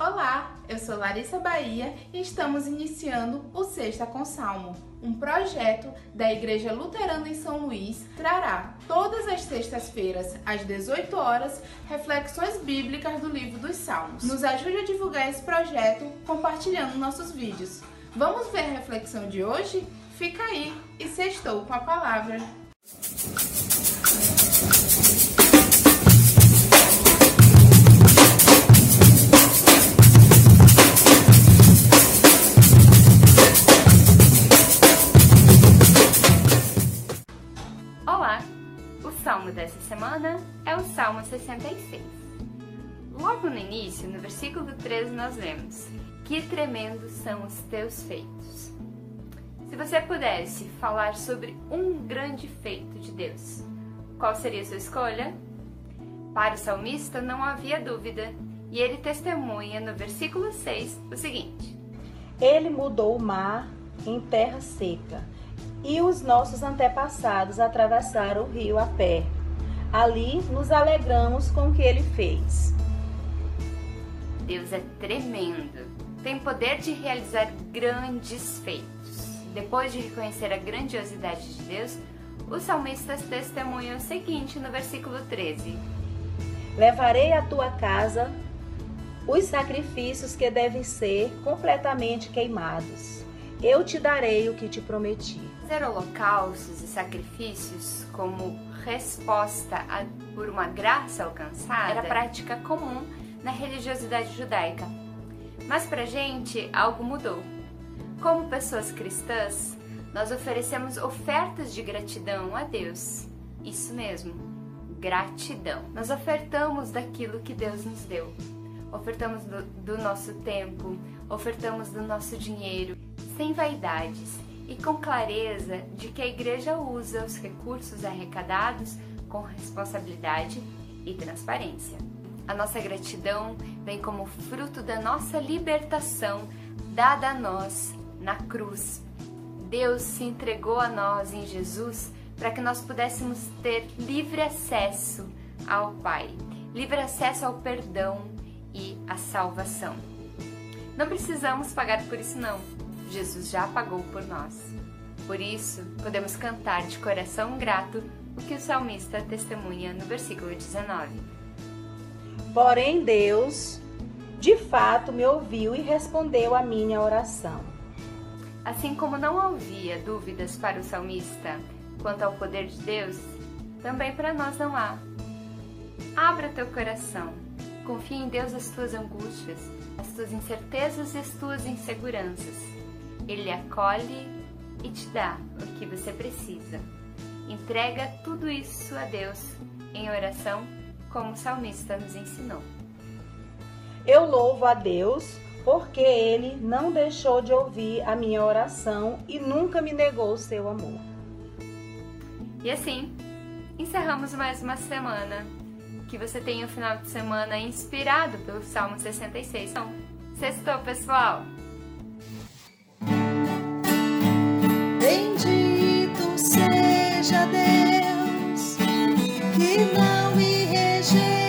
Olá, eu sou Larissa Bahia e estamos iniciando o Sexta com Salmo, um projeto da Igreja Luterana em São Luís trará todas as sextas-feiras às 18 horas reflexões bíblicas do livro dos Salmos. Nos ajude a divulgar esse projeto compartilhando nossos vídeos. Vamos ver a reflexão de hoje? Fica aí e sextou com a palavra. Salmo dessa semana é o Salmo 66. Logo no início, no versículo 13, nós lemos: Que tremendos são os teus feitos. Se você pudesse falar sobre um grande feito de Deus, qual seria a sua escolha? Para o salmista não havia dúvida, e ele testemunha no versículo 6 o seguinte: Ele mudou o mar em terra seca e os nossos antepassados atravessaram o rio a pé. Ali nos alegramos com o que ele fez. Deus é tremendo, tem poder de realizar grandes feitos. Depois de reconhecer a grandiosidade de Deus, os salmistas testemunham o seguinte no versículo 13: Levarei à tua casa os sacrifícios que devem ser completamente queimados. Eu te darei o que te prometi. Fazer holocaustos e sacrifícios como resposta a, por uma graça alcançada era prática comum na religiosidade judaica. Mas pra gente algo mudou. Como pessoas cristãs, nós oferecemos ofertas de gratidão a Deus. Isso mesmo, gratidão. Nós ofertamos daquilo que Deus nos deu. Ofertamos do, do nosso tempo, ofertamos do nosso dinheiro, sem vaidades e com clareza de que a igreja usa os recursos arrecadados com responsabilidade e transparência. A nossa gratidão vem como fruto da nossa libertação dada a nós na cruz. Deus se entregou a nós em Jesus para que nós pudéssemos ter livre acesso ao Pai, livre acesso ao perdão e à salvação. Não precisamos pagar por isso não. Jesus já pagou por nós. Por isso, podemos cantar de coração grato o que o salmista testemunha no versículo 19. Porém, Deus, de fato, me ouviu e respondeu à minha oração. Assim como não havia dúvidas para o salmista quanto ao poder de Deus, também para nós não há. Abra teu coração, confie em Deus as tuas angústias, as tuas incertezas e as tuas inseguranças ele acolhe e te dá o que você precisa. Entrega tudo isso a Deus em oração, como o salmista nos ensinou. Eu louvo a Deus porque ele não deixou de ouvir a minha oração e nunca me negou o seu amor. E assim, encerramos mais uma semana que você tenha um final de semana inspirado pelo Salmo 66. Então, sextou, pessoal! Bendito seja Deus que não me rejeita.